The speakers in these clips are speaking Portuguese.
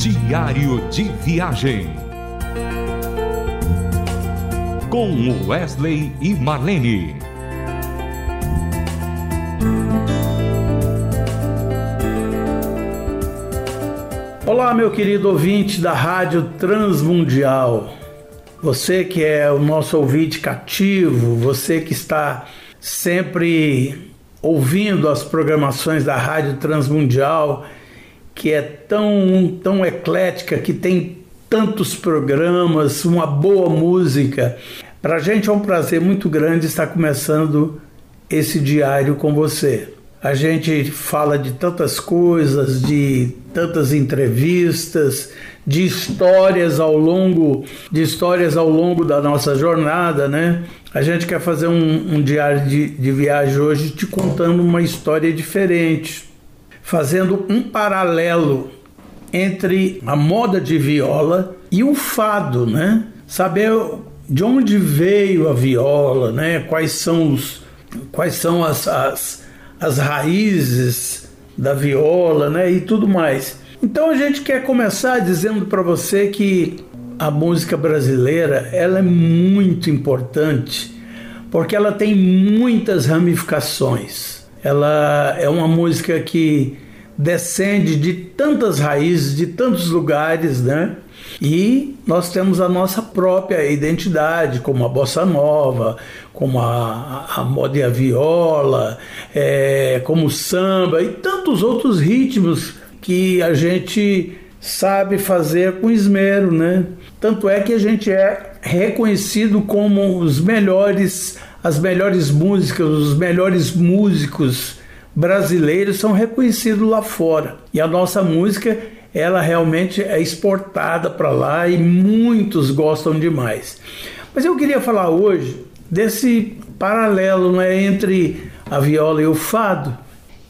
Diário de Viagem. Com Wesley e Marlene. Olá, meu querido ouvinte da Rádio Transmundial. Você que é o nosso ouvinte cativo, você que está sempre ouvindo as programações da Rádio Transmundial, que é tão, tão eclética, que tem tantos programas, uma boa música. Para a gente é um prazer muito grande estar começando esse diário com você. A gente fala de tantas coisas, de tantas entrevistas, de histórias ao longo de histórias ao longo da nossa jornada, né? A gente quer fazer um, um diário de, de viagem hoje te contando uma história diferente, fazendo um paralelo entre a moda de viola e o fado, né? Saber de onde veio a viola, né? Quais são os quais são as, as as raízes da viola, né, e tudo mais. Então a gente quer começar dizendo para você que a música brasileira ela é muito importante porque ela tem muitas ramificações. Ela é uma música que descende de tantas raízes, de tantos lugares, né? E nós temos a nossa própria identidade, como a bossa nova, como a, a moda e a viola, é, como o samba e tantos outros ritmos que a gente sabe fazer com esmero, né? Tanto é que a gente é reconhecido como os melhores, as melhores músicas, os melhores músicos brasileiros são reconhecidos lá fora. E a nossa música ela realmente é exportada para lá e muitos gostam demais. Mas eu queria falar hoje desse paralelo né, entre a viola e o fado.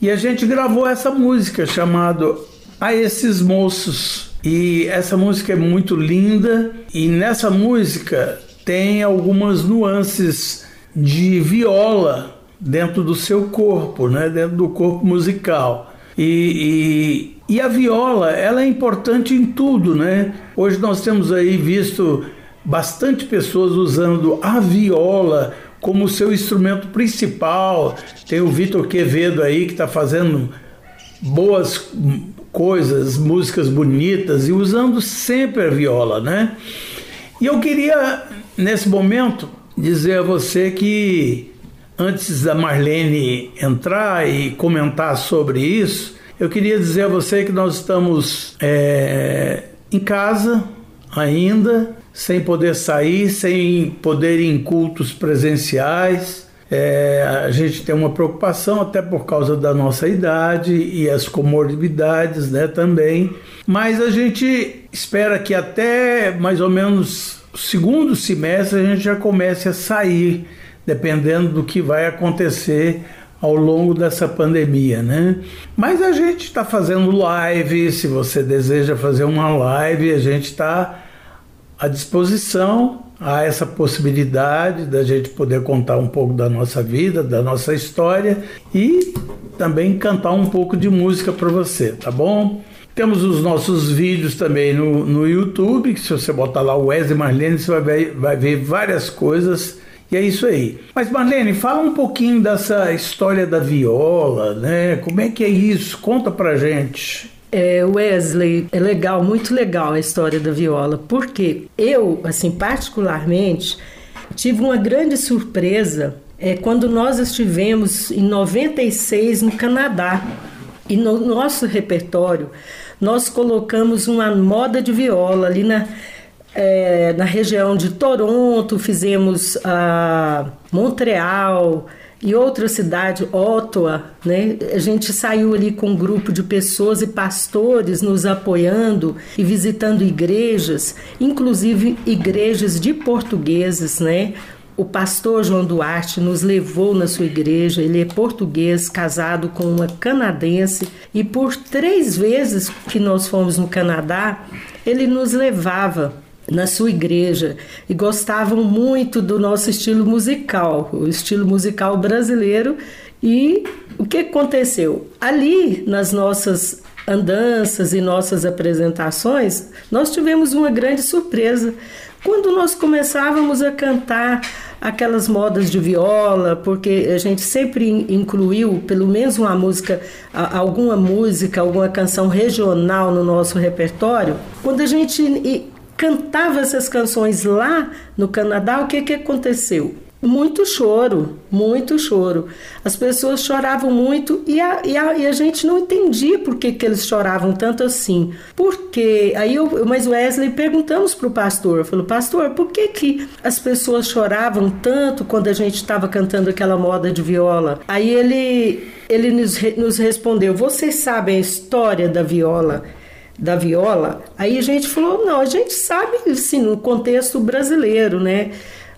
E a gente gravou essa música chamada A Esses Moços. E essa música é muito linda e nessa música tem algumas nuances de viola dentro do seu corpo, né, dentro do corpo musical. E, e, e, a viola, ela é importante em tudo, né? Hoje nós temos aí visto bastante pessoas usando a viola como seu instrumento principal. Tem o Vitor Quevedo aí que está fazendo boas coisas, músicas bonitas e usando sempre a viola, né? E eu queria, nesse momento, dizer a você que Antes da Marlene entrar e comentar sobre isso, eu queria dizer a você que nós estamos é, em casa ainda, sem poder sair, sem poder ir em cultos presenciais. É, a gente tem uma preocupação até por causa da nossa idade e as comorbidades né, também. Mas a gente espera que até mais ou menos segundo semestre a gente já comece a sair dependendo do que vai acontecer ao longo dessa pandemia, né? Mas a gente está fazendo live, se você deseja fazer uma live, a gente está à disposição a essa possibilidade da gente poder contar um pouco da nossa vida, da nossa história e também cantar um pouco de música para você, tá bom? Temos os nossos vídeos também no, no YouTube, que se você botar lá o Wesley Marlene, você vai ver, vai ver várias coisas e é isso aí. Mas Marlene, fala um pouquinho dessa história da viola, né? Como é que é isso? Conta pra gente. É, Wesley, é legal, muito legal a história da viola, porque eu, assim, particularmente, tive uma grande surpresa é, quando nós estivemos em 96 no Canadá. E no nosso repertório, nós colocamos uma moda de viola ali na é, na região de Toronto, fizemos a Montreal e outra cidade, Ottawa, né? A gente saiu ali com um grupo de pessoas e pastores nos apoiando e visitando igrejas, inclusive igrejas de portugueses, né? O pastor João Duarte nos levou na sua igreja. Ele é português, casado com uma canadense, e por três vezes que nós fomos no Canadá, ele nos levava na sua igreja e gostavam muito do nosso estilo musical, o estilo musical brasileiro. E o que aconteceu? Ali, nas nossas andanças e nossas apresentações, nós tivemos uma grande surpresa. Quando nós começávamos a cantar aquelas modas de viola, porque a gente sempre incluiu pelo menos uma música, alguma música, alguma canção regional no nosso repertório. Quando a gente cantava essas canções lá no Canadá, o que, que aconteceu? Muito choro, muito choro. As pessoas choravam muito e a, e a, e a gente não entendia por que, que eles choravam tanto assim. Porque aí eu, mas Wesley perguntamos para o pastor, falou, pastor, por que, que as pessoas choravam tanto quando a gente estava cantando aquela moda de viola? Aí ele, ele nos, nos respondeu, vocês sabem a história da viola? Da viola, aí a gente falou, não, a gente sabe, sim, no contexto brasileiro, né?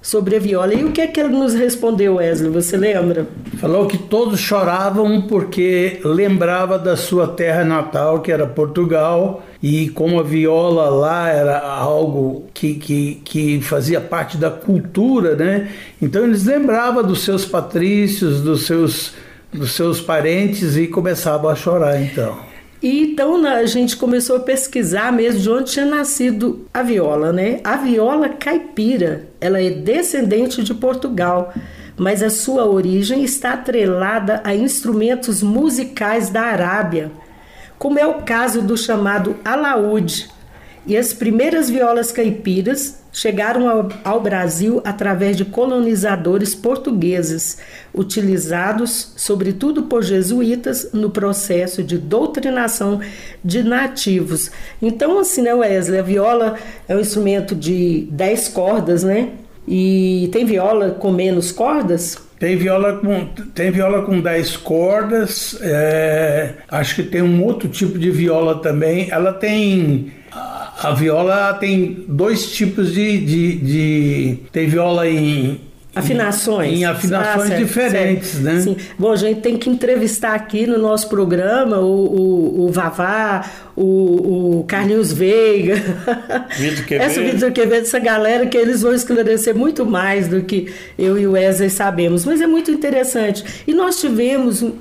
sobre a viola. E o que é que ele nos respondeu, Wesley? Você lembra? Falou que todos choravam porque lembrava da sua terra natal, que era Portugal, e como a viola lá era algo que, que, que fazia parte da cultura, né? Então eles lembravam dos seus patrícios, dos seus, dos seus parentes e começavam a chorar então. E então a gente começou a pesquisar mesmo de onde tinha nascido a viola, né? A viola caipira, ela é descendente de Portugal, mas a sua origem está atrelada a instrumentos musicais da Arábia, como é o caso do chamado alaúde. E as primeiras violas caipiras chegaram ao, ao, Brasil através de colonizadores portugueses, utilizados sobretudo por jesuítas no processo de doutrinação de nativos. Então, assim, né, Wesley, a viola é um instrumento de 10 cordas, né? E tem viola com menos cordas? Tem viola com, tem viola com 10 cordas, é, acho que tem um outro tipo de viola também. Ela tem a viola tem dois tipos de, de, de tem viola em afinações. Em, afinações ah, certo, diferentes, certo. né? Sim. Bom, a gente tem que entrevistar aqui no nosso programa o, o, o Vavá, o, o Carlinhos Veiga, Vitor Quevedo. essa Vitor Quevedo, essa galera que eles vão esclarecer muito mais do que eu e o Wesley sabemos. Mas é muito interessante. E nós tivemos um,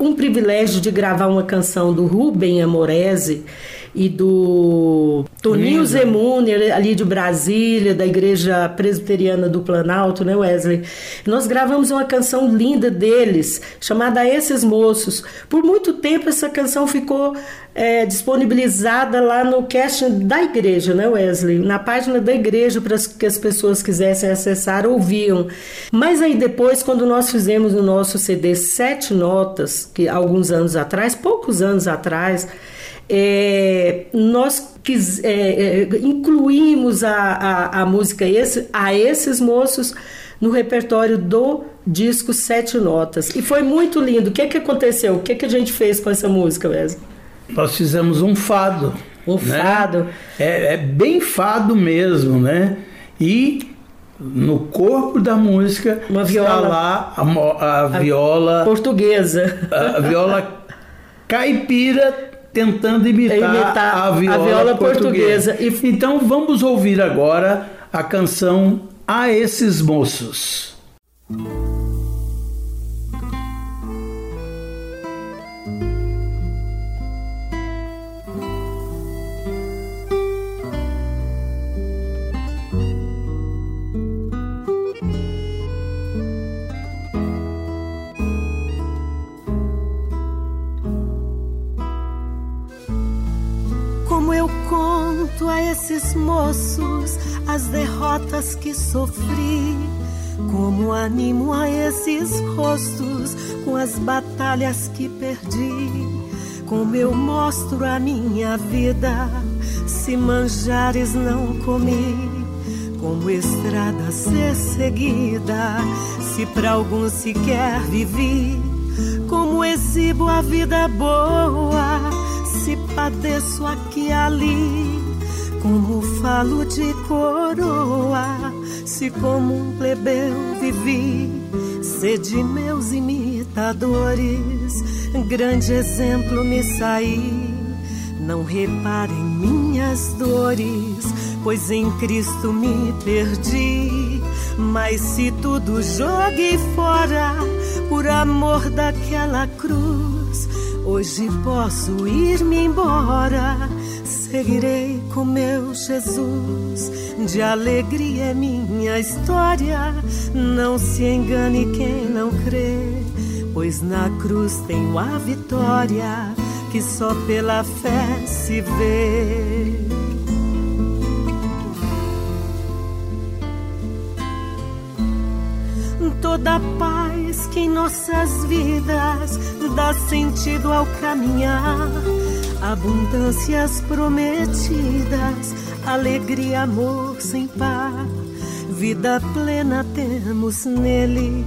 um privilégio de gravar uma canção do Rubem Amorese e do Toninho Zemune, ali de Brasília, da Igreja Presbiteriana do Planalto, né, Wesley? Nós gravamos uma canção linda deles, chamada Esses Moços. Por muito tempo essa canção ficou é, disponibilizada lá no casting da igreja, né, Wesley? Na página da igreja para que as pessoas quisessem acessar, ouviam. Mas aí depois, quando nós fizemos o nosso CD Sete Notas, que alguns anos atrás, poucos anos atrás, é, nós quis, é, é, incluímos a, a, a música esse, a esses moços no repertório do disco Sete Notas. E foi muito lindo. O que, é que aconteceu? O que, é que a gente fez com essa música, Wesley? Nós fizemos um fado. Um né? fado. É, é bem fado mesmo, né? E no corpo da música Uma viola. está lá a, a, a viola portuguesa. A, a viola caipira tentando imitar, imitar a, viola a, viola portuguesa. portuguesa. Então vamos ouvir agora a canção A Esses Moços. Esses moços as derrotas que sofri. Como animo a esses rostos com as batalhas que perdi. Como eu mostro a minha vida se manjares não comi. Como estrada ser seguida se para alguns sequer vivi. Como exibo a vida boa se padeço aqui e ali como falo de coroa, se como um plebeu vivi, sede meus imitadores, grande exemplo me saí. Não reparem minhas dores, pois em Cristo me perdi. Mas se tudo jogue fora, por amor daquela cruz, Hoje posso ir-me embora, seguirei com meu Jesus. De alegria é minha história, não se engane quem não crê, pois na cruz tenho a vitória que só pela fé se vê. Toda paz que em nossas vidas dá sentido ao caminhar, abundâncias prometidas, alegria, amor sem par. Vida plena temos nele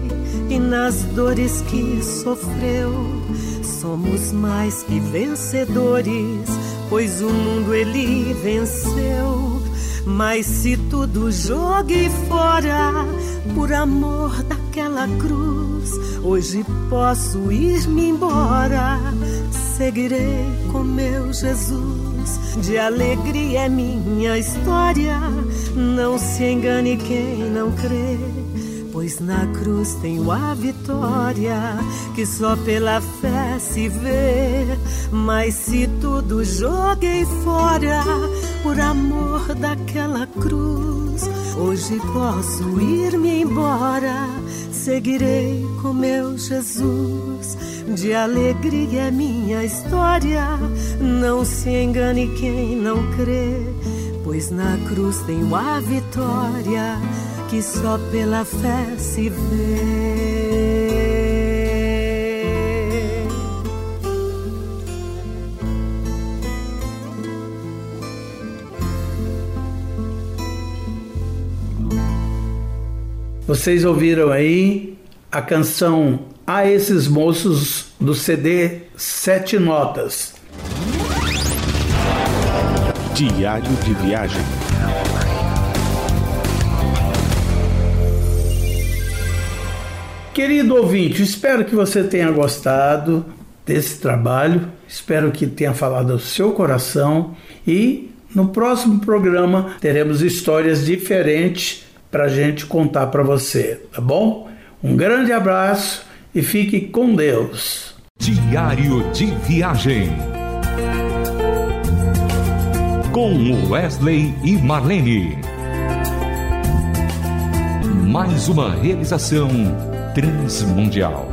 e nas dores que sofreu. Somos mais que vencedores, pois o mundo ele venceu. Mas se tudo jogue fora por amor daquela cruz, hoje posso ir-me embora. Seguirei com meu Jesus. De alegria é minha história. Não se engane quem não crê pois na cruz tenho a vitória que só pela fé se vê. Mas se tudo joguei fora por amor daquela cruz, hoje posso ir-me embora. Seguirei com meu Jesus. De alegria é minha história. Não se engane quem não crê, pois na cruz tenho a vitória que só pela fé se vê. Vocês ouviram aí a canção A Esses Moços do CD Sete Notas. Diário de Viagem. Querido ouvinte, espero que você tenha gostado desse trabalho, espero que tenha falado ao seu coração e no próximo programa teremos histórias diferentes para gente contar para você, tá bom? Um grande abraço e fique com Deus. Diário de Viagem. Com Wesley e Marlene. Mais uma realização transmundial.